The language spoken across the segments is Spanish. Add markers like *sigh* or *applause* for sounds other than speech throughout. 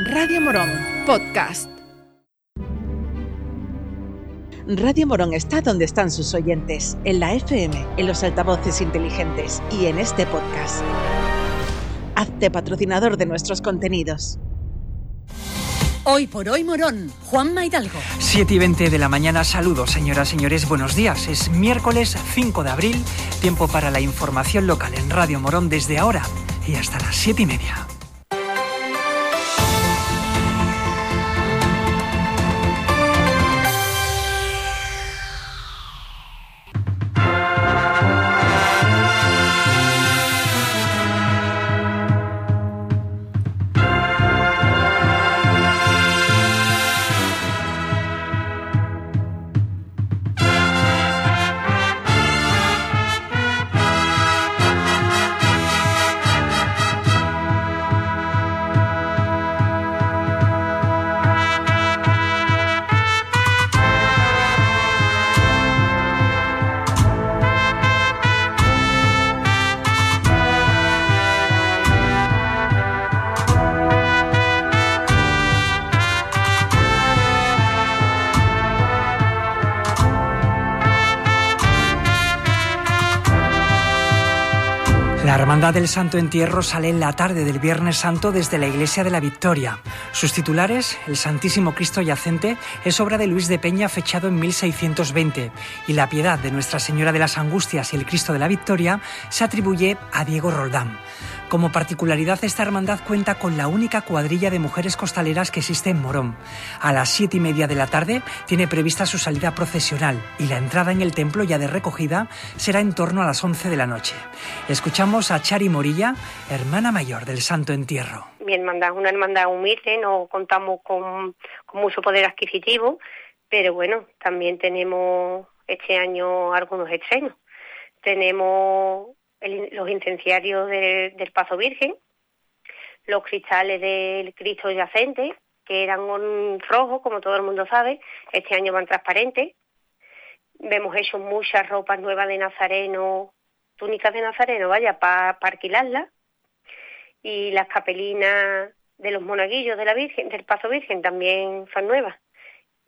Radio Morón, podcast. Radio Morón está donde están sus oyentes, en la FM, en los altavoces inteligentes y en este podcast. Hazte patrocinador de nuestros contenidos. Hoy por hoy Morón, Juan Maidalgo. 7 y 20 de la mañana, saludos señoras, señores, buenos días. Es miércoles 5 de abril, tiempo para la información local en Radio Morón desde ahora y hasta las 7 y media. Hermandad del Santo Entierro sale en la tarde del Viernes Santo desde la Iglesia de la Victoria. Sus titulares, el Santísimo Cristo Yacente, es obra de Luis de Peña fechado en 1620 y la Piedad de Nuestra Señora de las Angustias y el Cristo de la Victoria se atribuye a Diego Roldán. Como particularidad, esta hermandad cuenta con la única cuadrilla de mujeres costaleras que existe en Morón. A las siete y media de la tarde tiene prevista su salida procesional y la entrada en el templo ya de recogida será en torno a las 11 de la noche. Escuchamos a Chari Morilla, hermana mayor del Santo Entierro. Mi hermandad es una hermandad humilde, no contamos con, mucho poder adquisitivo, pero bueno, también tenemos este año algunos estrenos. Tenemos los incenciarios del Pazo Virgen, los cristales del Cristo yacente, que eran rojos, como todo el mundo sabe, este año van transparentes. Vemos hecho muchas ropas nuevas de Nazareno, túnicas de Nazareno, vaya, para alquilarlas. Y las capelinas de los monaguillos de la Virgen, del Pazo Virgen también son nuevas.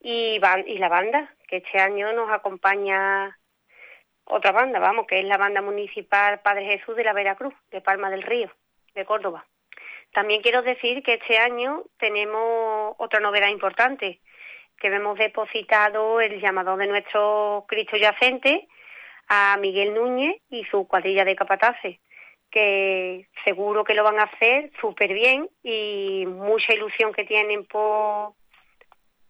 Y, y la banda, que este año nos acompaña otra banda, vamos, que es la banda municipal Padre Jesús de la Veracruz, de Palma del Río, de Córdoba. También quiero decir que este año tenemos otra novedad importante, que hemos depositado el llamado de nuestro Cristo yacente a Miguel Núñez y su cuadrilla de capataces, que seguro que lo van a hacer súper bien y mucha ilusión que tienen por,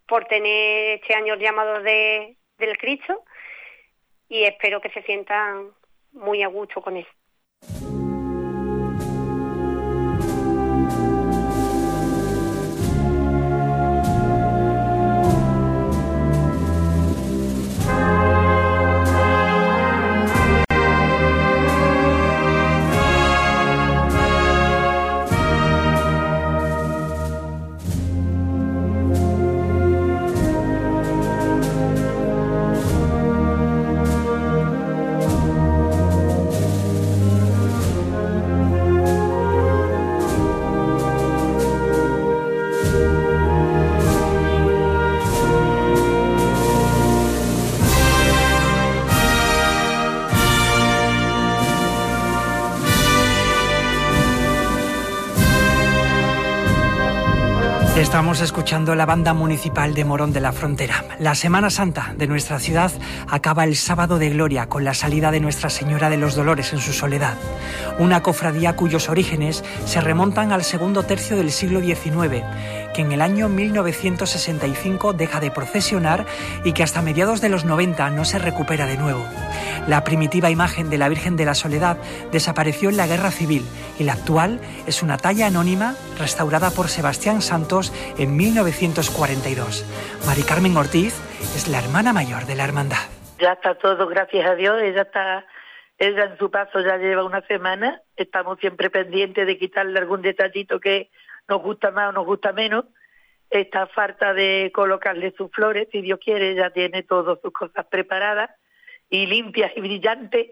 por tener este año el llamado de, del Cristo y espero que se sientan muy a gusto con él. Estamos escuchando la banda municipal de Morón de la Frontera. La Semana Santa de nuestra ciudad acaba el sábado de gloria con la salida de Nuestra Señora de los Dolores en su soledad. Una cofradía cuyos orígenes se remontan al segundo tercio del siglo XIX, que en el año 1965 deja de procesionar y que hasta mediados de los 90 no se recupera de nuevo. La primitiva imagen de la Virgen de la Soledad desapareció en la Guerra Civil y la actual es una talla anónima restaurada por Sebastián Santos en 1942. Mari Carmen Ortiz es la hermana mayor de la hermandad. Ya está todo, gracias a Dios, ella está ella en su paso ya lleva una semana, estamos siempre pendientes de quitarle algún detallito que nos gusta más o nos gusta menos. Está falta de colocarle sus flores, si Dios quiere, ya tiene todas sus cosas preparadas y limpias y brillantes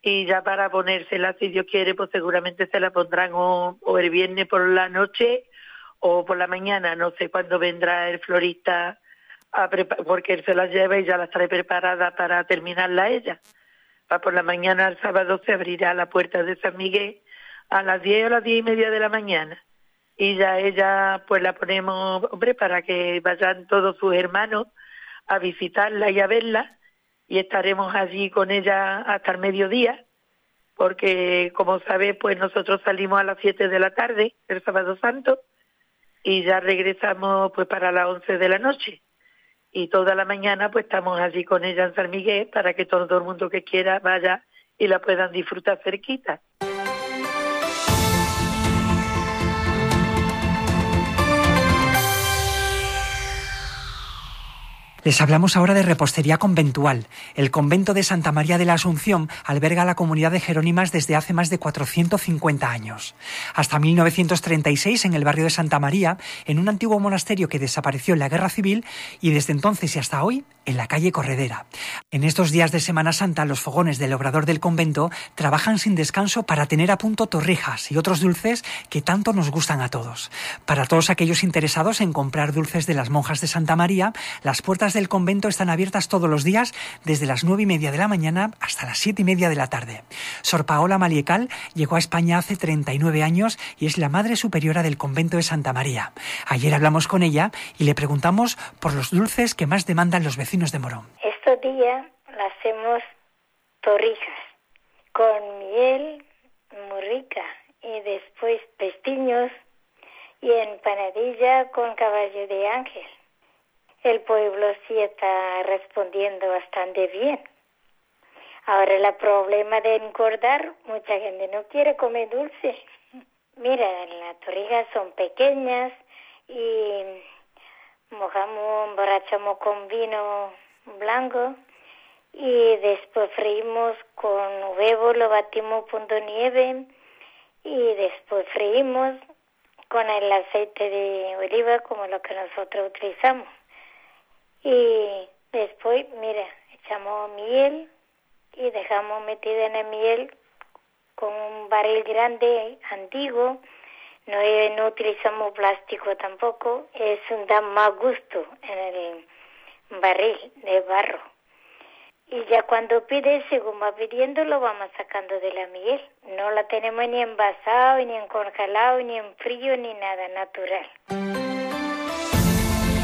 y ya para ponérsela si Dios quiere pues seguramente se la pondrán o, el viernes por la noche o por la mañana, no sé cuándo vendrá el florista, a porque él se las lleva y ya las trae preparada para terminarla ella. Por la mañana, el sábado, se abrirá la puerta de San Miguel a las 10 o las diez y media de la mañana. Y ya ella, pues la ponemos, hombre, para que vayan todos sus hermanos a visitarla y a verla. Y estaremos allí con ella hasta el mediodía, porque como sabe, pues nosotros salimos a las 7 de la tarde, el sábado santo, y ya regresamos pues para las 11 de la noche. Y toda la mañana pues estamos allí con ella en San Miguel para que todo el mundo que quiera vaya y la puedan disfrutar cerquita. Les hablamos ahora de repostería conventual. El convento de Santa María de la Asunción alberga a la comunidad de Jerónimas desde hace más de 450 años. Hasta 1936, en el barrio de Santa María, en un antiguo monasterio que desapareció en la Guerra Civil, y desde entonces y hasta hoy, en la calle Corredera. En estos días de Semana Santa, los fogones del obrador del convento trabajan sin descanso para tener a punto torrijas y otros dulces que tanto nos gustan a todos. Para todos aquellos interesados en comprar dulces de las monjas de Santa María, las puertas del convento están abiertas todos los días desde las nueve y media de la mañana hasta las siete y media de la tarde. Sor Paola Maliecal llegó a España hace 39 años y es la madre superiora del convento de Santa María. Ayer hablamos con ella y le preguntamos por los dulces que más demandan los vecinos de Morón. Estos días hacemos torrijas con miel muy rica y después pestiños y empanadilla con caballo de ángel el pueblo sí está respondiendo bastante bien. Ahora el problema de engordar, mucha gente no quiere comer dulce. *laughs* Mira, las torrijas son pequeñas y mojamos, emborrachamos con vino blanco y después freímos con huevo, lo batimos punto nieve y después freímos con el aceite de oliva como lo que nosotros utilizamos. Y después, mira, echamos miel y dejamos metida en el miel con un barril grande, antiguo. No, no utilizamos plástico tampoco. Es un da más gusto en el barril de barro. Y ya cuando pide, según va pidiendo, lo vamos sacando de la miel. No la tenemos ni envasado, ni en congelado, ni en frío, ni nada natural.